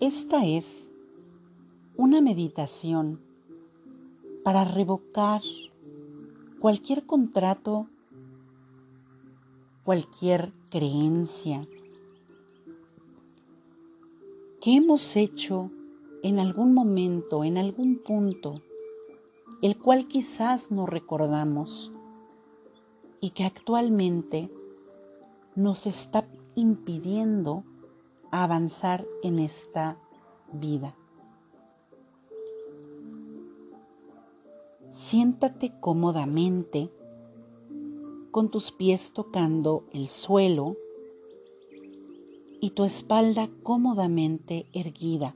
Esta es una meditación para revocar cualquier contrato, cualquier creencia que hemos hecho en algún momento, en algún punto, el cual quizás no recordamos y que actualmente nos está impidiendo avanzar en esta vida. Siéntate cómodamente con tus pies tocando el suelo y tu espalda cómodamente erguida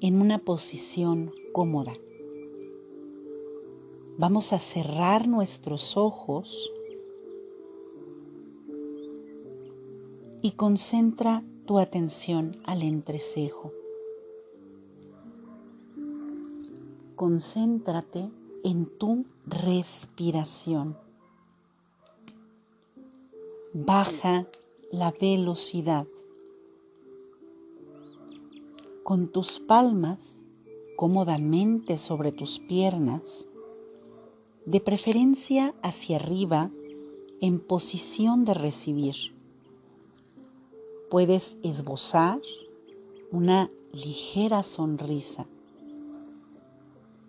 en una posición cómoda. Vamos a cerrar nuestros ojos y concentra tu atención al entrecejo. Concéntrate en tu respiración. Baja la velocidad. Con tus palmas cómodamente sobre tus piernas, de preferencia hacia arriba en posición de recibir. Puedes esbozar una ligera sonrisa.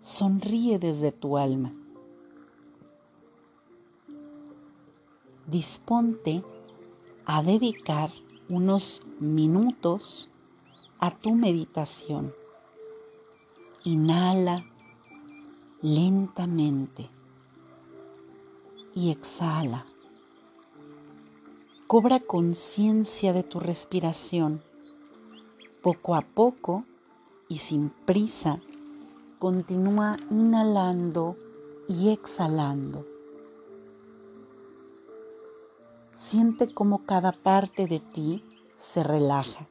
Sonríe desde tu alma. Disponte a dedicar unos minutos a tu meditación. Inhala lentamente y exhala. Cobra conciencia de tu respiración. Poco a poco y sin prisa, continúa inhalando y exhalando. Siente cómo cada parte de ti se relaja.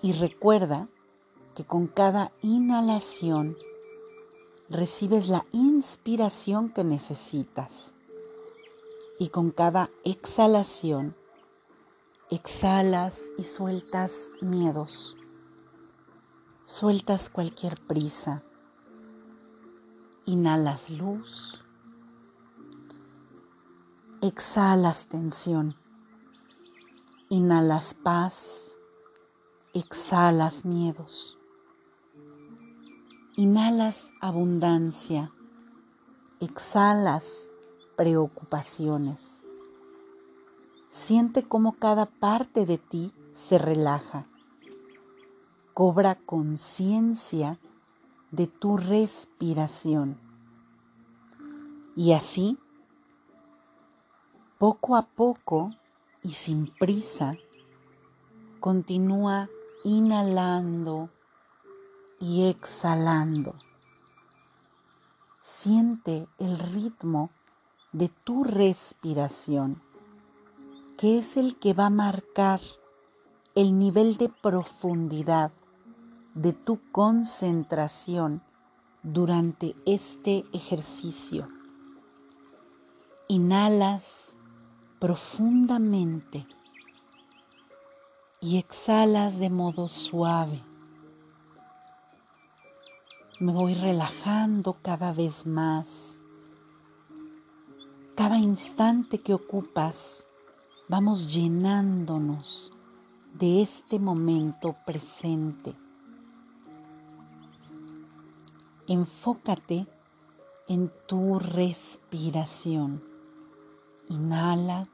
Y recuerda que con cada inhalación recibes la inspiración que necesitas. Y con cada exhalación, exhalas y sueltas miedos. Sueltas cualquier prisa. Inhalas luz Exhalas tensión. Inhalas paz. Exhalas miedos. Inhalas abundancia. Exhalas preocupaciones. Siente cómo cada parte de ti se relaja. Cobra conciencia de tu respiración. Y así poco a poco y sin prisa, continúa inhalando y exhalando. Siente el ritmo de tu respiración, que es el que va a marcar el nivel de profundidad de tu concentración durante este ejercicio. Inhalas profundamente y exhalas de modo suave. Me voy relajando cada vez más. Cada instante que ocupas, vamos llenándonos de este momento presente. Enfócate en tu respiración. Inhala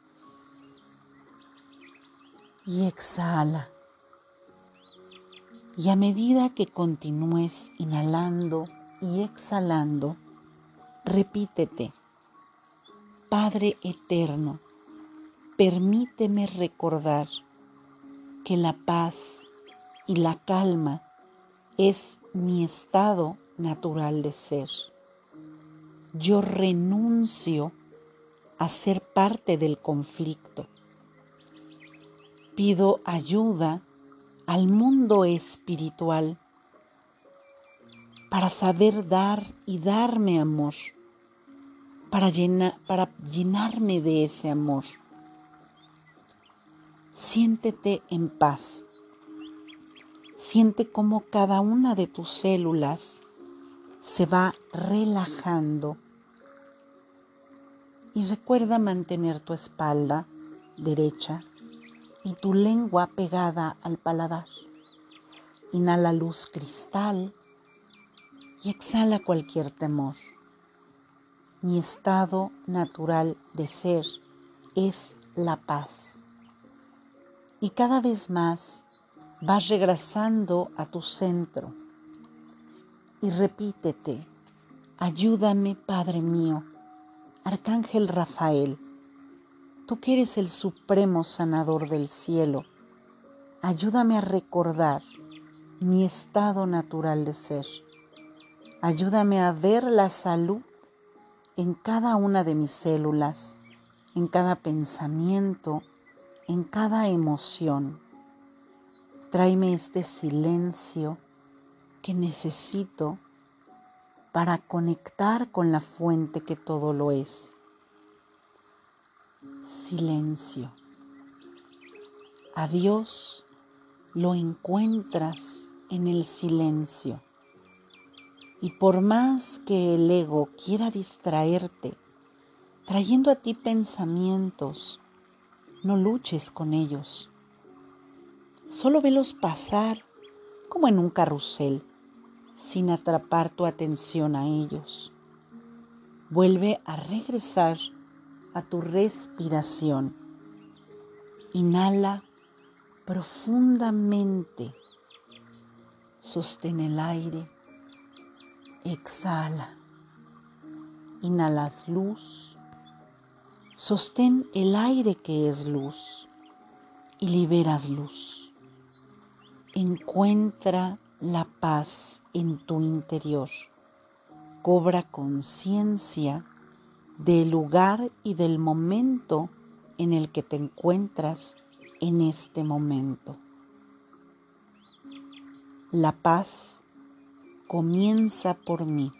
y exhala. Y a medida que continúes inhalando y exhalando, repítete, Padre Eterno, permíteme recordar que la paz y la calma es mi estado natural de ser. Yo renuncio a ser parte del conflicto pido ayuda al mundo espiritual para saber dar y darme amor, para, para llenarme de ese amor. Siéntete en paz. Siente cómo cada una de tus células se va relajando. Y recuerda mantener tu espalda derecha y tu lengua pegada al paladar. Inhala luz cristal y exhala cualquier temor. Mi estado natural de ser es la paz. Y cada vez más vas regresando a tu centro y repítete, ayúdame Padre mío, Arcángel Rafael, tú que eres el supremo sanador del cielo, ayúdame a recordar mi estado natural de ser. Ayúdame a ver la salud en cada una de mis células, en cada pensamiento, en cada emoción. Tráeme este silencio que necesito para conectar con la fuente que todo lo es. Silencio. A Dios lo encuentras en el silencio. Y por más que el ego quiera distraerte, trayendo a ti pensamientos, no luches con ellos. Solo velos pasar como en un carrusel, sin atrapar tu atención a ellos. Vuelve a regresar a tu respiración. Inhala profundamente. Sostén el aire Exhala. Inhalas luz. Sostén el aire que es luz y liberas luz. Encuentra la paz en tu interior. Cobra conciencia del lugar y del momento en el que te encuentras en este momento. La paz comienza por mí.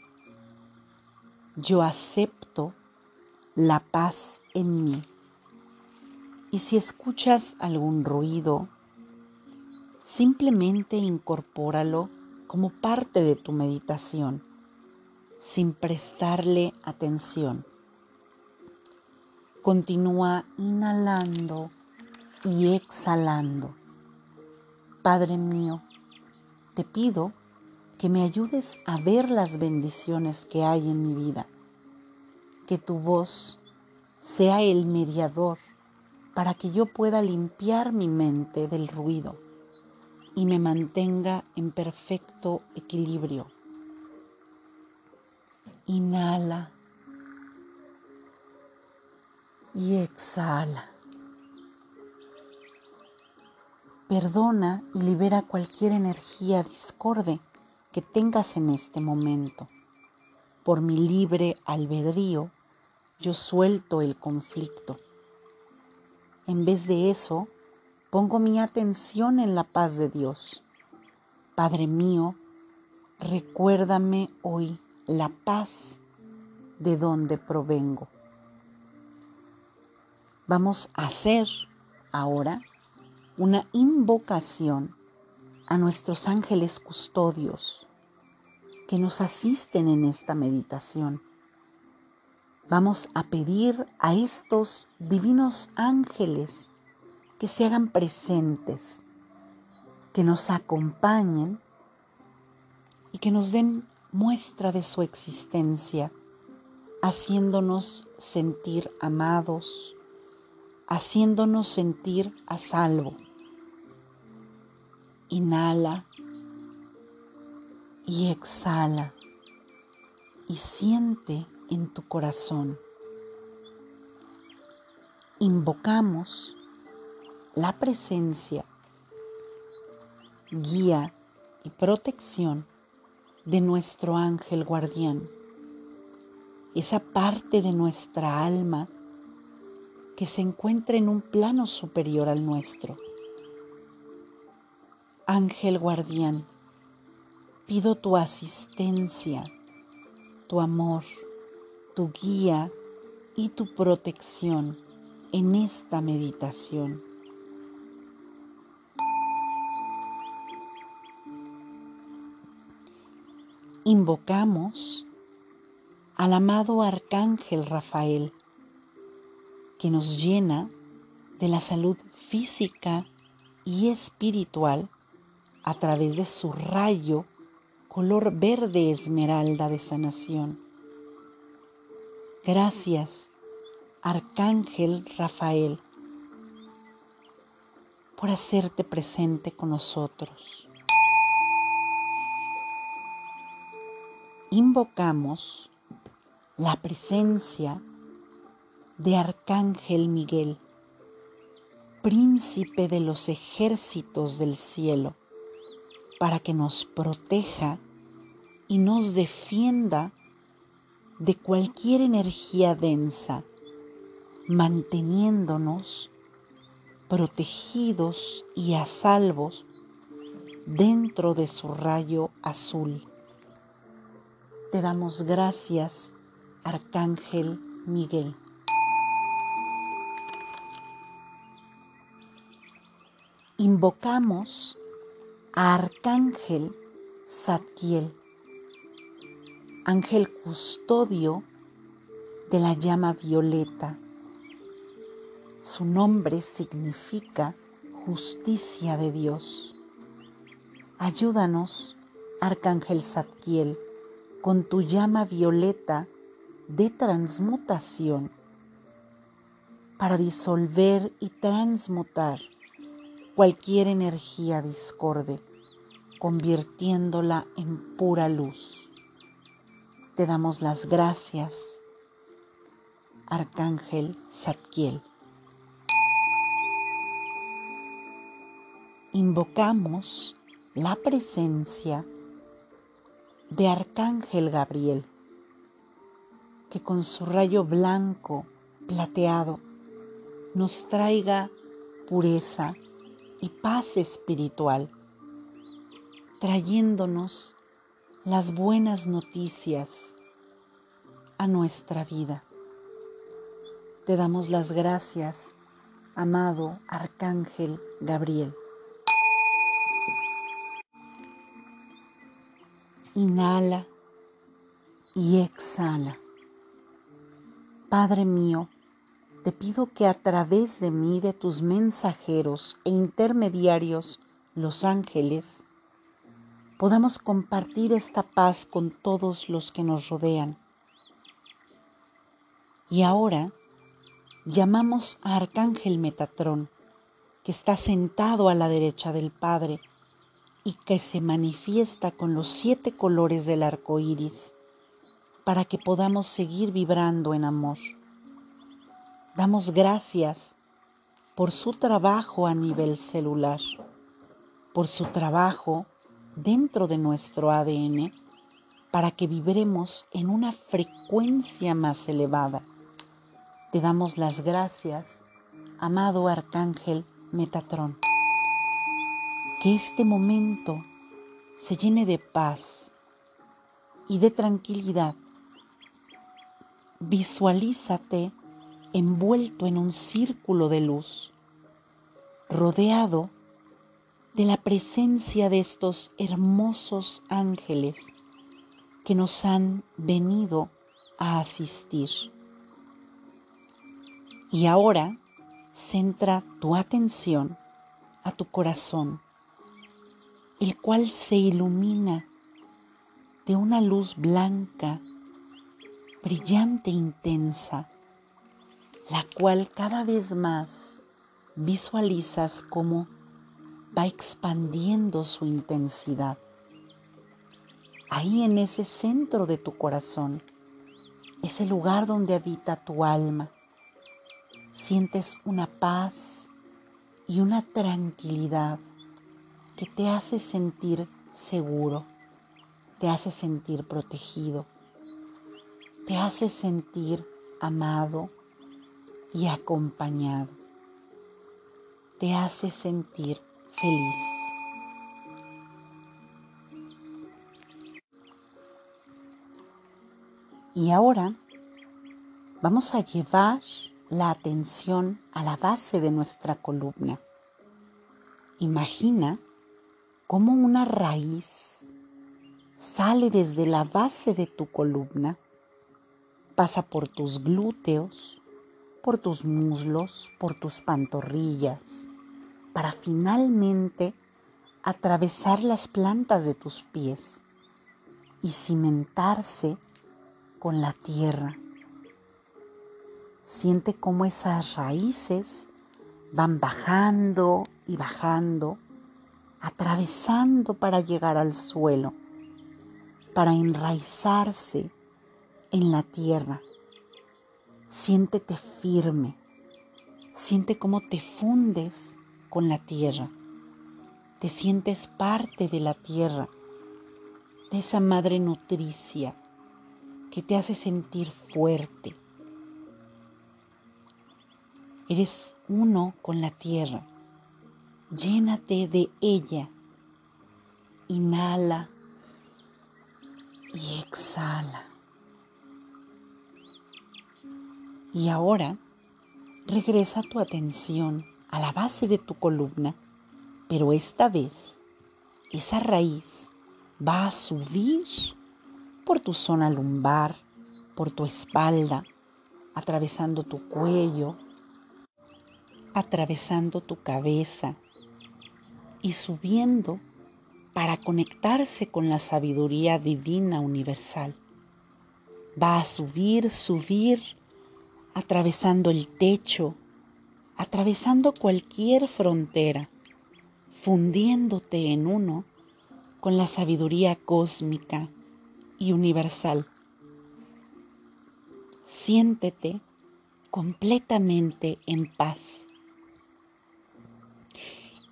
Yo acepto la paz en mí. Y si escuchas algún ruido, simplemente incorpóralo como parte de tu meditación, sin prestarle atención. Continúa inhalando y exhalando. Padre mío, te pido que me ayudes a ver las bendiciones que hay en mi vida, que tu voz sea el mediador para que yo pueda limpiar mi mente del ruido y me mantenga en perfecto equilibrio. Inhala y exhala. Perdona y libera cualquier energía discorde que tengas en este momento. Por mi libre albedrío, yo suelto el conflicto. En vez de eso, pongo mi atención en la paz de Dios. Padre mío, recuérdame hoy la paz de donde provengo. Vamos a hacer ahora una invocación a nuestros ángeles custodios que nos asisten en esta meditación. Vamos a pedir a estos divinos ángeles que se hagan presentes, que nos acompañen y que nos den muestra de su existencia, haciéndonos sentir amados, haciéndonos sentir a salvo. Inhala y exhala y siente en tu corazón. Invocamos la presencia, guía y protección de nuestro ángel guardián, esa parte de nuestra alma que se encuentra en un plano superior al nuestro Ángel guardián, pido tu asistencia, tu amor, tu guía y tu protección en esta meditación. invocamos al amado Arcángel Rafael, que nos llena de la salud física y espiritual a través de su rayo color verde esmeralda de sanación. Gracias, Arcángel Rafael, por hacerte presente con nosotros. Invocamos la presencia de Arcángel Miguel, príncipe de los ejércitos del cielo, para que nos proteja y nos defienda de cualquier energía densa, manteniéndonos protegidos y a salvos dentro de su rayo azul. Te damos gracias, Arcángel Miguel. invocamos Arcángel Zadkiel, ángel custodio de la llama violeta. Su nombre significa justicia de Dios. Ayúdanos, Arcángel Zadkiel, con tu llama violeta de transmutación para disolver y transmutar cualquier energía discorde, convirtiéndola en pura luz. Te damos las gracias, Arcángel Zadkiel. Invocamos la presencia de Arcángel Gabriel, que con su rayo blanco plateado nos traiga pureza, y paz espiritual, trayéndonos las buenas noticias a nuestra vida. Te damos las gracias, amado Arcángel Gabriel. Inhala y exhala. Padre mío, te pido que a través de mí, de tus mensajeros e intermediarios, los ángeles, podamos compartir esta paz con todos los que nos rodean. Y ahora llamamos a Arcángel Metatrón, que está sentado a la derecha del Padre y que se manifiesta con los siete colores del arco iris, para que podamos seguir vibrando en amor. Damos gracias por su trabajo a nivel celular, por su trabajo dentro de nuestro ADN para que vibremos en una frecuencia más elevada. Te damos las gracias, amado Arcángel Metatrón. Que este momento se llene de paz y de tranquilidad. Visualízate envuelto en un círculo de luz, rodeado de la presencia de estos hermosos ángeles que nos han venido a asistir. Y ahora centra tu atención a tu corazón, el cual se ilumina de una luz blanca, brillante e intensa, la cual cada vez más visualizas cómo va expandiendo su intensidad. Ahí en ese centro de tu corazón, ese lugar donde habita tu alma, sientes una paz y una tranquilidad que te hace sentir seguro, te hace sentir protegido, te hace sentir amado, y acompañado. Te hace sentir feliz. Y ahora vamos a llevar la atención a la base de nuestra columna. Imagina cómo una raíz sale desde la base de tu columna, pasa por tus glúteos, por tus muslos, por tus pantorrillas, para finalmente atravesar las plantas de tus pies y cimentarse con la tierra. Siente cómo esas raíces van bajando y bajando, atravesando para llegar al suelo, para enraizarse en la tierra. Siéntete firme, siente cómo te fundes con la tierra, te sientes parte de la tierra, de esa madre nutricia que te hace sentir fuerte, Eres uno con la tierra. Llénate de ella. Inhala y exhala. Y ahora regresa tu atención a la base de tu columna, pero esta vez esa raíz va a subir por tu zona lumbar, por tu espalda, atravesando tu cuello, atravesando tu cabeza y subiendo para conectarse con la sabiduría divina universal. Va a subir, subir, atravesando el techo, atravesando cualquier frontera, fundiéndote en uno con la sabiduría cósmica y universal. Siéntete completamente en paz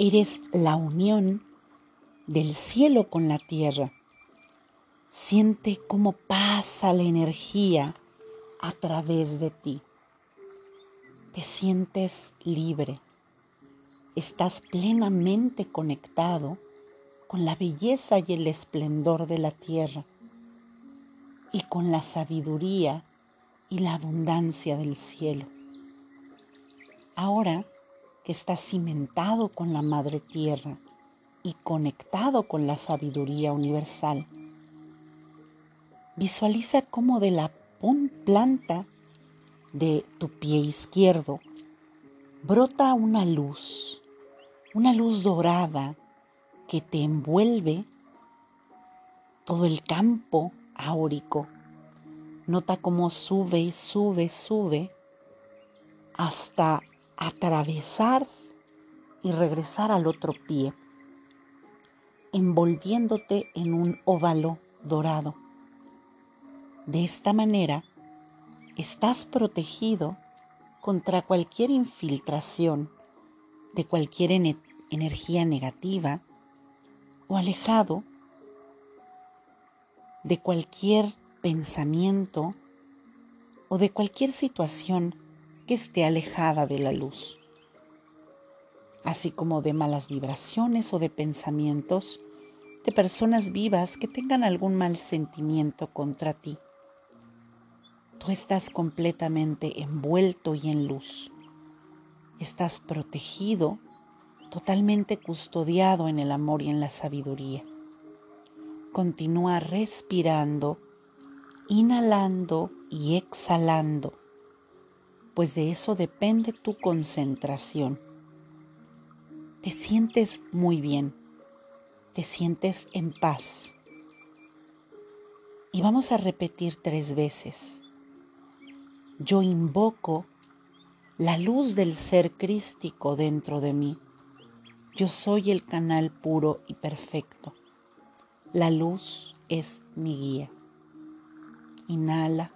Eres la unión del cielo con la tierra. Siente cómo pasa la energía a través de ti. Te sientes libre. Estás plenamente conectado con la belleza y el esplendor de la tierra y con la sabiduría y la abundancia del cielo. Ahora que está cimentado con la madre tierra y conectado con la sabiduría universal. Visualiza cómo de la planta de tu pie izquierdo brota una luz, una luz dorada que te envuelve todo el campo áurico. Nota cómo sube, sube, sube hasta atravesar y regresar al otro pie, envolviéndote en un óvalo dorado. De esta manera, estás protegido contra cualquier infiltración de cualquier energía negativa o alejado de cualquier pensamiento o de cualquier situación que esté alejada de la luz, así como de malas vibraciones o de pensamientos de personas vivas que tengan algún mal sentimiento contra ti. Tú estás completamente envuelto y en luz. Estás protegido, totalmente custodiado en el amor y en la sabiduría. Continúa respirando, inhalando y exhalando pues de eso depende tu concentración. Te sientes muy bien, te sientes en paz. Y vamos a repetir tres veces. Yo invoco la luz del ser crístico dentro de mí. Yo soy el canal puro y perfecto. La luz es mi guía. Inhala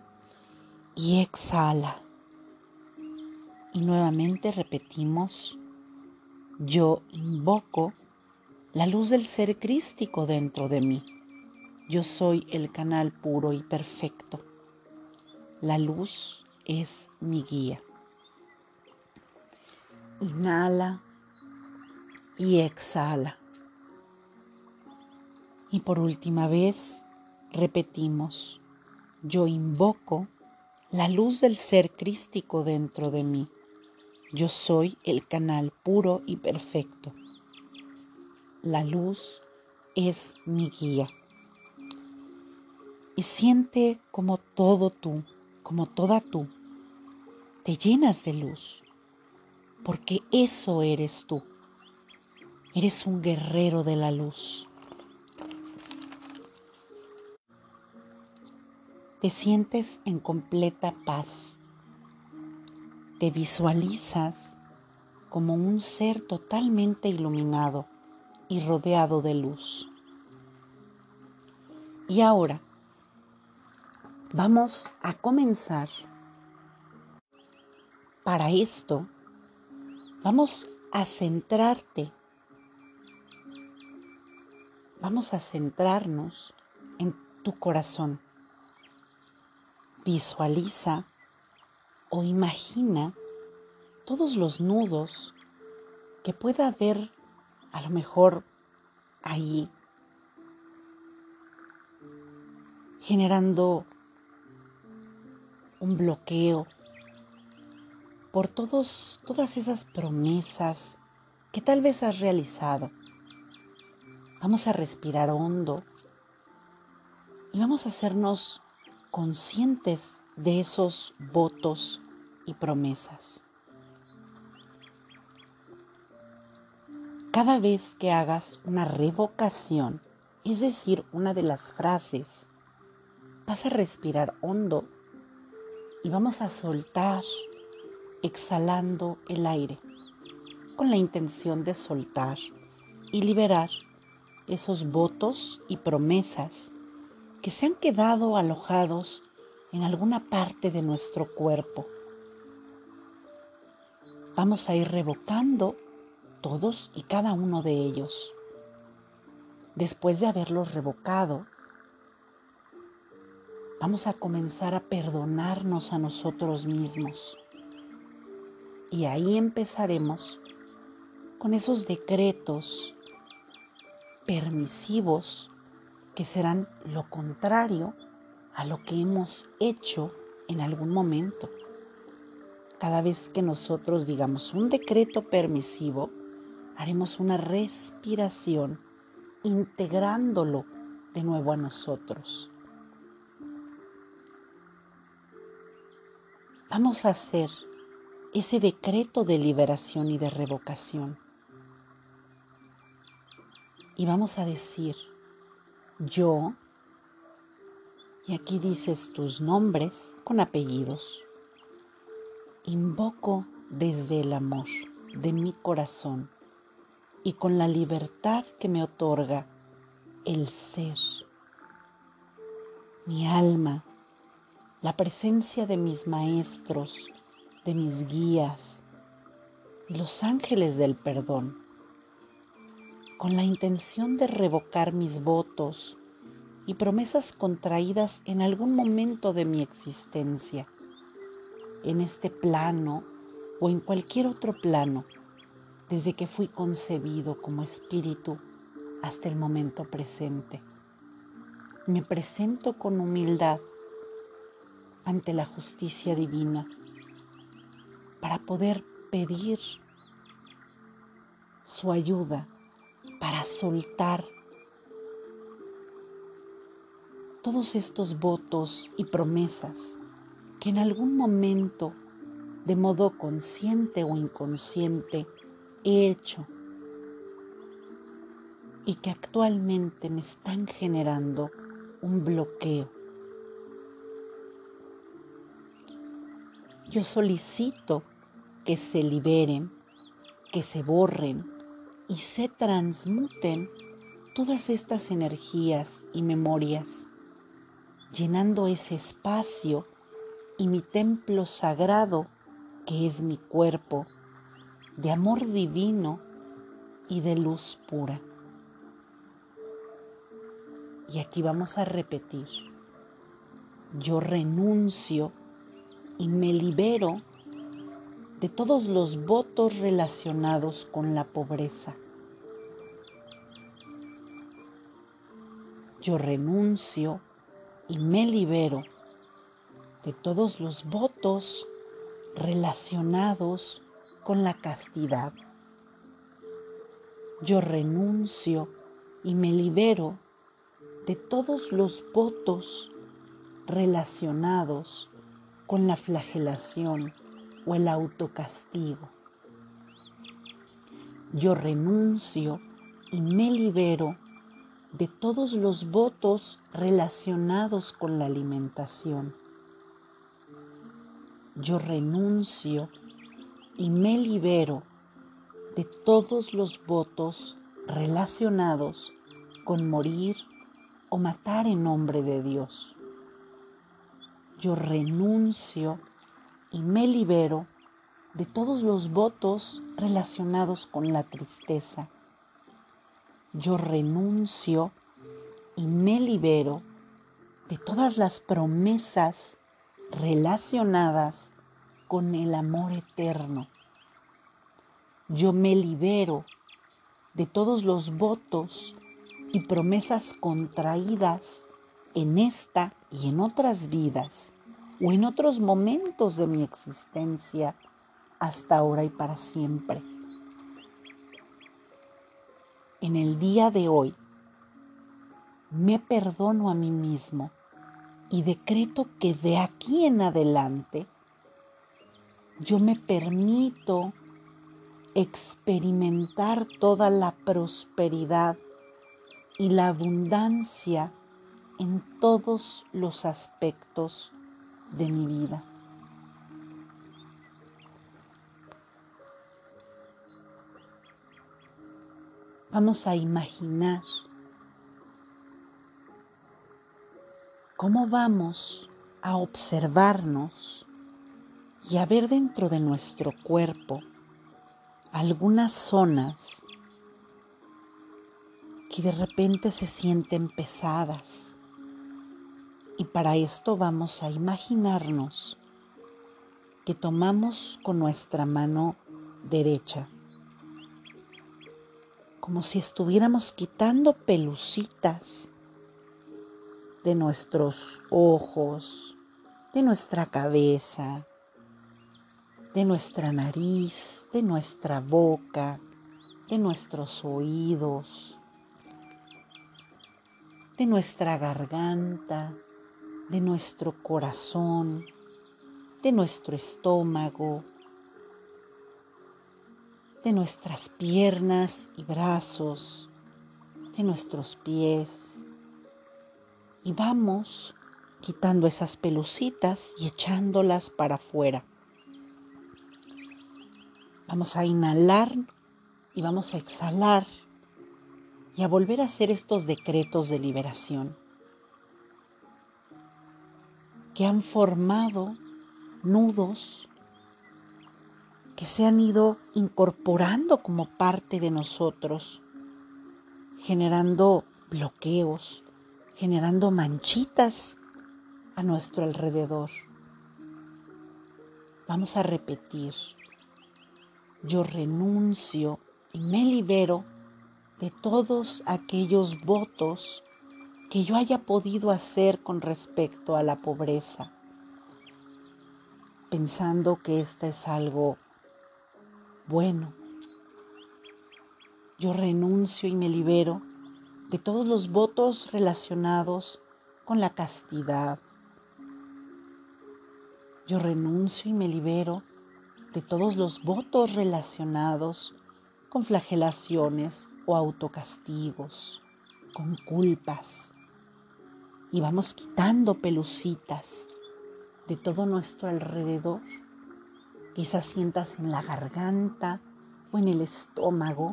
y exhala. Y nuevamente repetimos, yo invoco la luz del ser crístico dentro de mí. Yo soy el canal puro y perfecto. La luz es mi guía. Inhala y exhala. Y por última vez repetimos, yo invoco la luz del ser crístico dentro de mí. Yo soy el canal puro y perfecto. La luz es mi guía. y siente como todo tú, como toda tú, te llenas de luz, porque eso eres tú. Eres un guerrero de la luz. Te sientes en completa paz. Te visualizas como un ser totalmente iluminado y rodeado de luz. Y ahora vamos a comenzar. Para esto, vamos a centrarte vamos a centrarnos en tu corazón. Visualiza o imagina todos los nudos que pueda haber a lo mejor ahí, generando un bloqueo por todos, todas esas promesas que tal vez has realizado Vamos a respirar hondo y vamos a hacernos conscientes de esos votos y promesas. Cada vez que hagas una revocación, es decir, una de las frases, vas a respirar hondo y vamos a soltar exhalando el aire con la intención de soltar y liberar esos votos y promesas que se han quedado alojados en alguna parte de nuestro cuerpo. Vamos a ir revocando todos y cada uno de ellos. Después de haberlos revocado, vamos a comenzar a perdonarnos a nosotros mismos. Y ahí empezaremos con esos decretos permisivos que serán lo contrario a lo que hemos hecho en algún momento. Cada vez que nosotros digamos un decreto permisivo, haremos una respiración integrándolo de nuevo a nosotros. Vamos a hacer ese decreto de liberación y de revocación. Y vamos a decir, yo, y aquí dices tus nombres con apellidos, invoco desde el amor de mi corazón y con la libertad que me otorga el ser, mi alma, la presencia de mis maestros, de mis guías y los ángeles del perdón con la intención de revocar mis votos y promesas contraídas en algún momento de mi existencia, en este plano o en cualquier otro plano, desde que fui concebido como espíritu hasta el momento presente. Me presento con humildad ante la justicia divina para poder pedir su ayuda para soltar todos estos votos y promesas que en algún momento, de modo consciente o inconsciente, he hecho y que actualmente me están generando un bloqueo. Yo solicito que se liberen, que se borren, y se transmuten todas estas energías y memorias, llenando ese espacio y mi templo sagrado que es mi cuerpo, de amor divino y de luz pura. Y aquí vamos a repetir, yo renuncio y me libero de todos los votos relacionados con la pobreza. Yo renuncio y me libero de todos los votos relacionados con la castidad. Yo renuncio y me libero de todos los votos relacionados con la flagelación o el autocastigo. Yo renuncio y me libero de todos los votos relacionados con la alimentación. Yo renuncio y me libero de todos los votos relacionados con morir o matar en nombre de Dios. Yo renuncio y me libero de todos los votos relacionados con la tristeza. Yo renuncio y me libero de todas las promesas relacionadas con el amor eterno. Yo me libero de todos los votos y promesas contraídas en esta y en otras vidas o en otros momentos de mi existencia hasta ahora y para siempre. En el día de hoy me perdono a mí mismo y decreto que de aquí en adelante yo me permito experimentar toda la prosperidad y la abundancia en todos los aspectos de mi vida. Vamos a imaginar cómo vamos a observarnos y a ver dentro de nuestro cuerpo algunas zonas que de repente se sienten pesadas. Y para esto vamos a imaginarnos que tomamos con nuestra mano derecha, como si estuviéramos quitando pelucitas de nuestros ojos, de nuestra cabeza, de nuestra nariz, de nuestra boca, de nuestros oídos, de nuestra garganta, de nuestro corazón, de nuestro estómago, de nuestras piernas y brazos, de nuestros pies. Y vamos quitando esas pelucitas y echándolas para afuera. Vamos a inhalar y vamos a exhalar y a volver a hacer estos decretos de liberación que han formado nudos que se han ido incorporando como parte de nosotros, generando bloqueos, generando manchitas a nuestro alrededor. Vamos a repetir yo renuncio y me libero de todos aquellos votos que yo haya podido hacer con respecto a la pobreza, pensando que esta es algo bueno. Yo renuncio y me libero de todos los votos relacionados con la castidad. Yo renuncio y me libero de todos los votos relacionados con flagelaciones o autocastigos, con culpas. Y vamos quitando pelucitas de todo nuestro alrededor. Quizás sientas en la garganta o en el estómago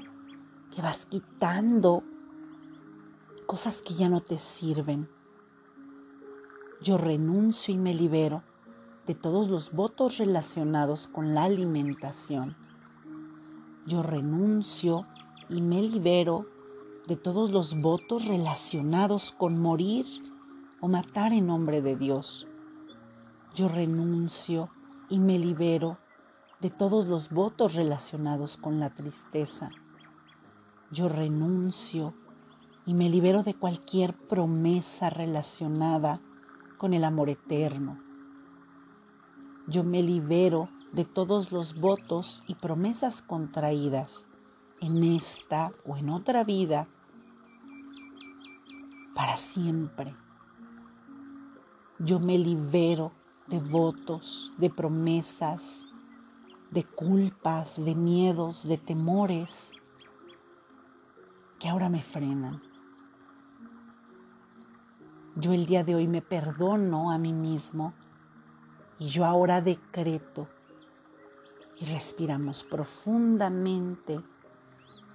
que vas quitando cosas que ya no te sirven. Yo renuncio y me libero de todos los votos relacionados con la alimentación. Yo renuncio y me libero de todos los votos relacionados con morir o matar en nombre de Dios. Yo renuncio y me libero de todos los votos relacionados con la tristeza. Yo renuncio y me libero de cualquier promesa relacionada con el amor eterno yo me libero de todos los votos y promesas contraídas en esta o en otra vida para siempre. Yo me libero de votos, de promesas, de culpas, de miedos, de temores que ahora me frenan. Yo el día de hoy me perdono a mí mismo y yo ahora decreto y respiramos profundamente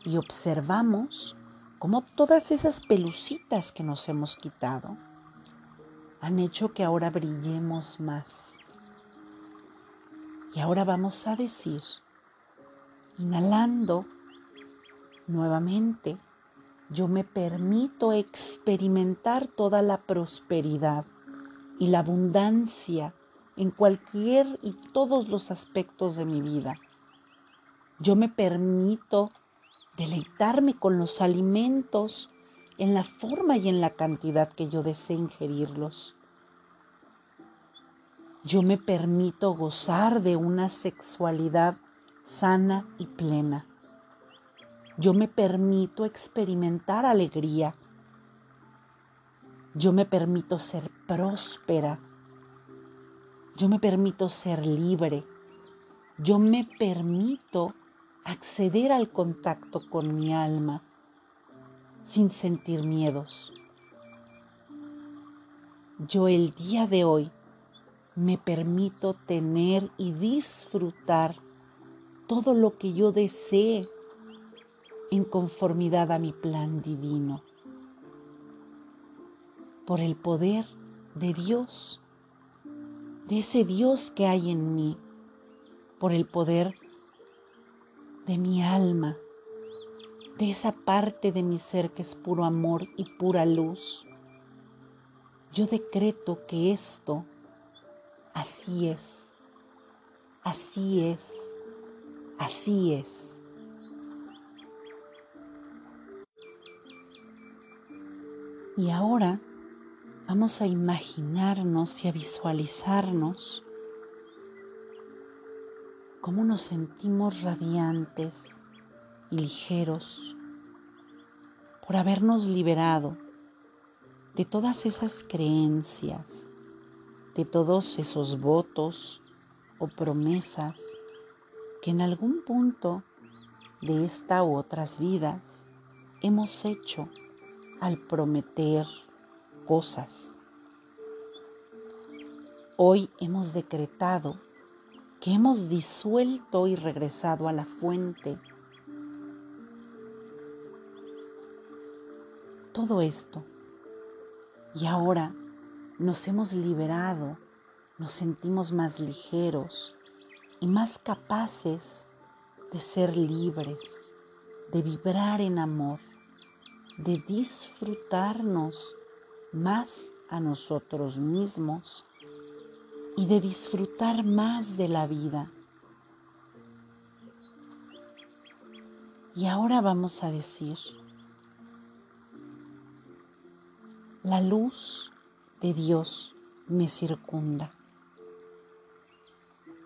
y observamos cómo todas esas pelucitas que nos hemos quitado han hecho que ahora brillemos más. Y ahora vamos a decir, inhalando nuevamente, yo me permito experimentar toda la prosperidad y la abundancia en cualquier y todos los aspectos de mi vida. Yo me permito deleitarme con los alimentos en la forma y en la cantidad que yo desee ingerirlos. Yo me permito gozar de una sexualidad sana y plena. Yo me permito experimentar alegría. Yo me permito ser próspera yo me permito ser libre. Yo me permito acceder al contacto con mi alma sin sentir miedos. Yo el día de hoy me permito tener y disfrutar todo lo que yo desee en conformidad a mi plan divino. Por el poder de Dios de ese Dios que hay en mí, por el poder de mi alma, de esa parte de mi ser que es puro amor y pura luz. Yo decreto que esto así es, así es, así es. Y ahora Vamos a imaginarnos y a visualizarnos cómo nos sentimos radiantes ligeros por habernos liberado de todas esas creencias, de todos esos votos o promesas que en algún punto de esta u otras vidas hemos hecho al prometer cosas. Hoy hemos decretado que hemos disuelto y regresado a la fuente. Todo esto. Y ahora nos hemos liberado, nos sentimos más ligeros y más capaces de ser libres, de vibrar en amor, de disfrutarnos más a nosotros mismos y de disfrutar más de la vida. Y ahora vamos a decir, la luz de Dios me circunda.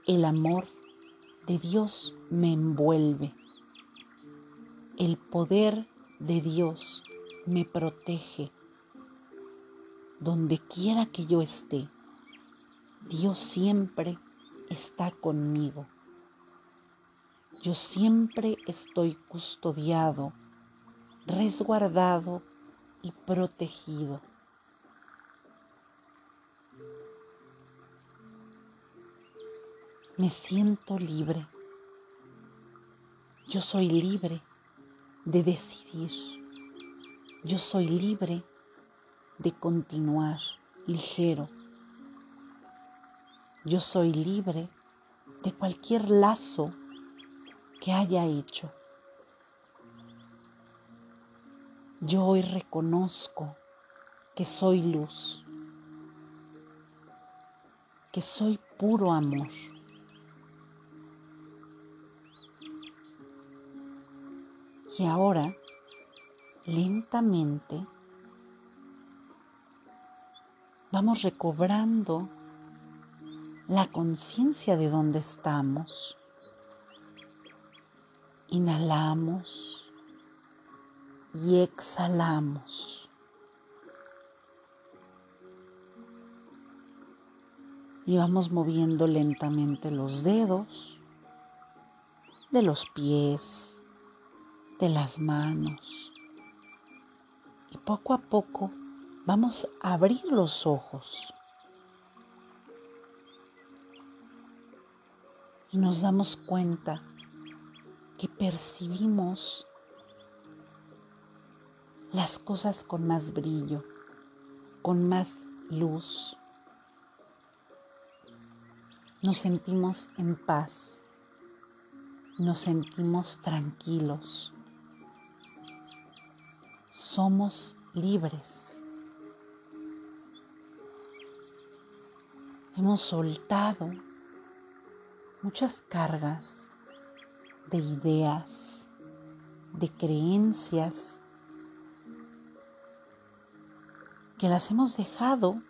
El amor de Dios me envuelve. El poder de Dios me protege donde quiera que yo esté, Dios siempre está conmigo. Yo siempre estoy custodiado, resguardado y protegido. Me siento libre. Yo soy libre de decidir. Yo soy libre de continuar ligero. Yo soy libre de cualquier lazo que haya hecho. Yo hoy reconozco que soy luz, que soy puro amor. Y ahora, lentamente, vamos recobrando la conciencia de dónde estamos. Inhalamos y exhalamos. Y vamos moviendo lentamente los dedos de los pies, de las manos. Y poco a poco vamos a abrir los ojos. Y nos damos cuenta que percibimos las cosas con más brillo, con más luz. Nos sentimos en paz, nos sentimos tranquilos, somos libres. Hemos soltado muchas cargas de ideas, de creencias que las hemos dejado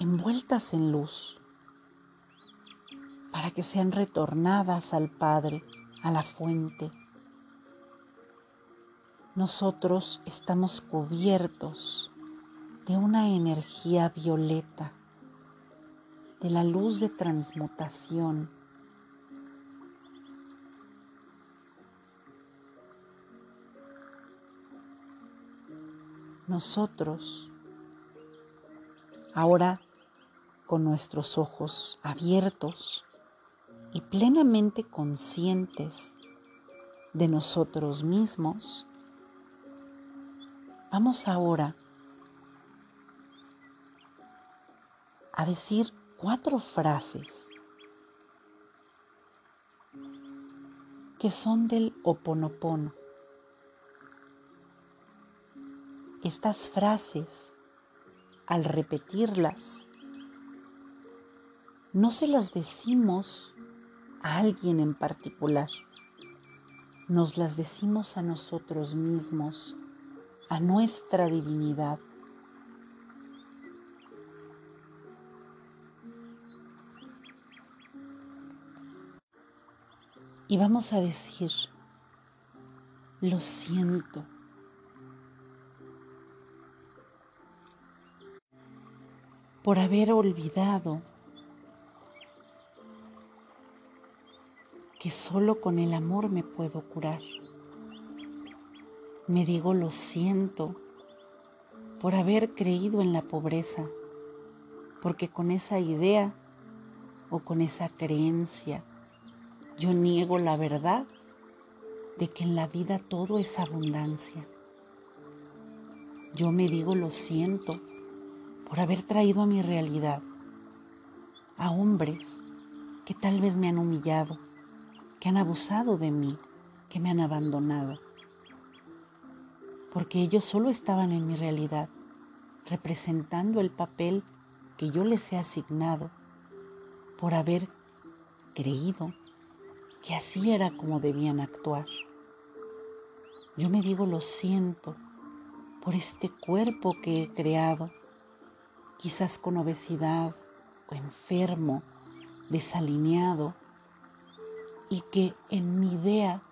envueltas en luz para que sean retornadas al Padre, a la fuente. Nosotros estamos cubiertos de una energía violeta, de la luz de transmutación. Nosotros, ahora con nuestros ojos abiertos y plenamente conscientes de nosotros mismos, vamos ahora a decir cuatro frases que son del oponopono. Estas frases, al repetirlas, no se las decimos a alguien en particular, nos las decimos a nosotros mismos, a nuestra divinidad. Y vamos a decir, lo siento por haber olvidado que solo con el amor me puedo curar. Me digo lo siento por haber creído en la pobreza, porque con esa idea o con esa creencia yo niego la verdad de que en la vida todo es abundancia. Yo me digo lo siento por haber traído a mi realidad a hombres que tal vez me han humillado, que han abusado de mí, que me han abandonado, porque ellos solo estaban en mi realidad, representando el papel que yo les he asignado por haber creído que así era como debían actuar. Yo me digo lo siento por este cuerpo que he creado quizás con obesidad o enfermo, desalineado, y que en mi idea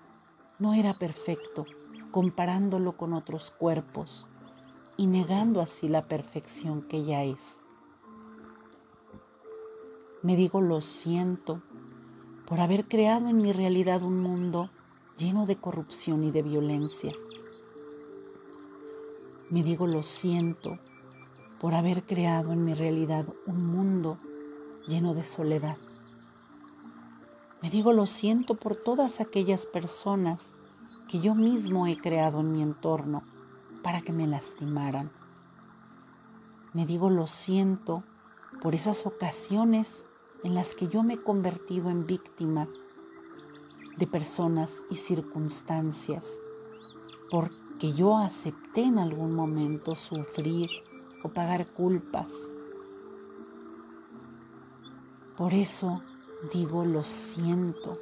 no era perfecto, comparándolo con otros cuerpos y negando así la perfección que ya es. Me digo lo siento por haber creado en mi realidad un mundo lleno de corrupción y de violencia. Me digo lo siento por haber creado en mi realidad un mundo lleno de soledad. Me digo lo siento por todas aquellas personas que yo mismo he creado en mi entorno para que me lastimaran. Me digo lo siento por esas ocasiones en las que yo me he convertido en víctima de personas y circunstancias, porque yo acepté en algún momento sufrir o pagar culpas. Por eso digo lo siento,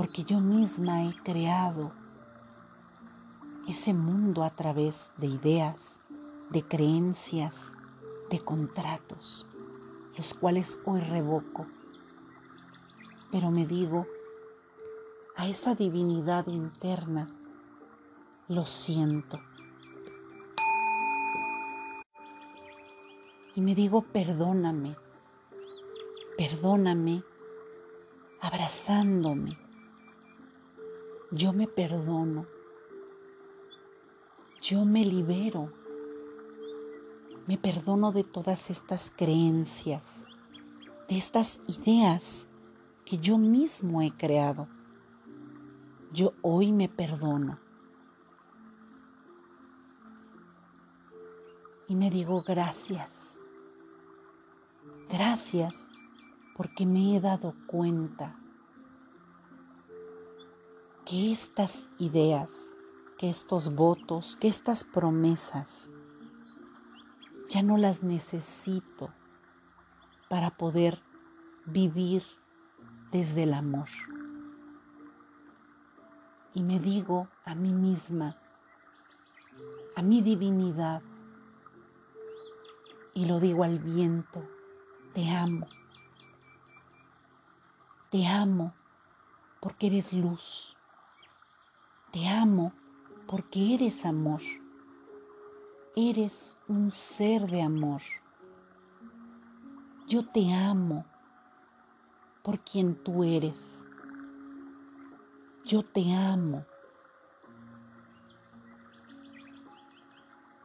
porque yo misma he creado ese mundo a través de ideas, de creencias, de contratos, los cuales hoy revoco. Pero me digo a esa divinidad interna, lo siento y me digo, perdóname, perdóname abrazándome. Yo me perdono, yo me libero, me perdono de todas estas creencias, de estas ideas que yo mismo he creado. Yo hoy me perdono. Y me digo gracias. Gracias porque me he dado cuenta que estas ideas, que estos votos, que estas promesas, ya no las necesito para poder vivir desde el amor. Y me digo a mí misma, a mi divinidad, y lo digo al viento, te amo. Te amo porque eres luz. Te amo porque eres amor. Eres un ser de amor. Yo te amo por quien tú eres. Yo te amo.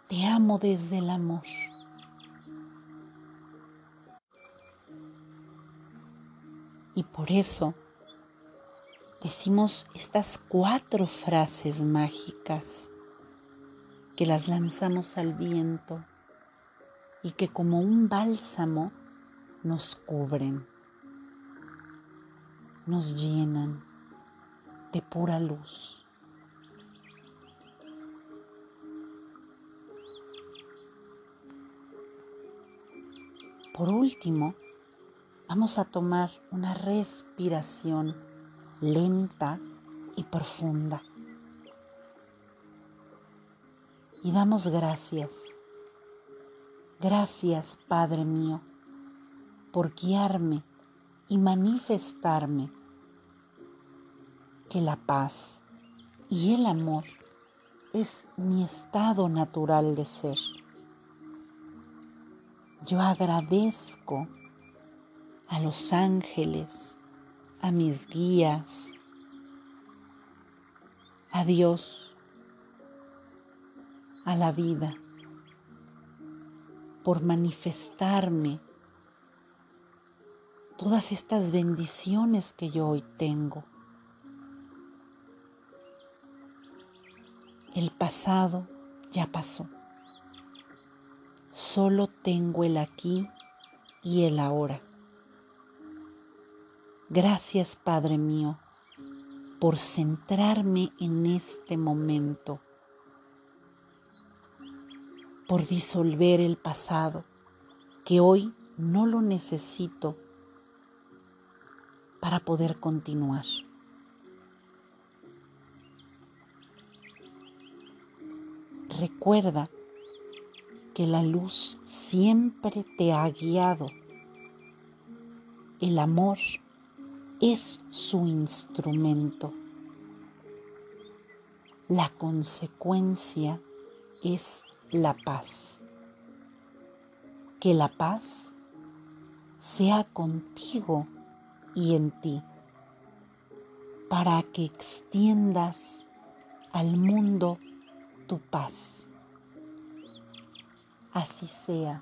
Te amo desde el amor. Y por eso decimos estas cuatro frases mágicas que las lanzamos al viento y que como un bálsamo nos cubren, nos llenan de pura luz. Por último, Vamos a tomar una respiración lenta y profunda. Y damos gracias. Gracias, Padre mío, por guiarme y manifestarme que la paz y el amor es mi estado natural de ser. Yo agradezco a los ángeles, a mis guías, a Dios, a la vida, por manifestarme todas estas bendiciones que yo hoy tengo. El pasado ya pasó. Solo tengo el aquí y el ahora. Gracias, Padre mío, por centrarme en este momento, por disolver el pasado, que hoy no lo necesito para poder continuar. Recuerda que la luz siempre te ha guiado. El amor es su instrumento. La consecuencia es la paz. Que la paz sea contigo y en ti, para que extiendas al mundo tu paz. Así sea.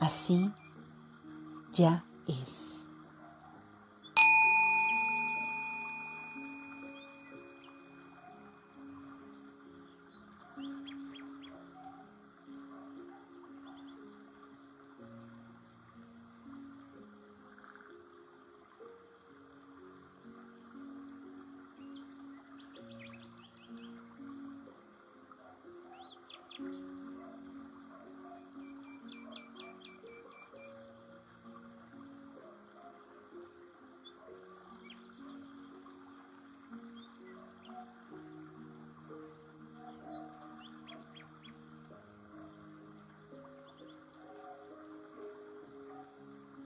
Así ya es.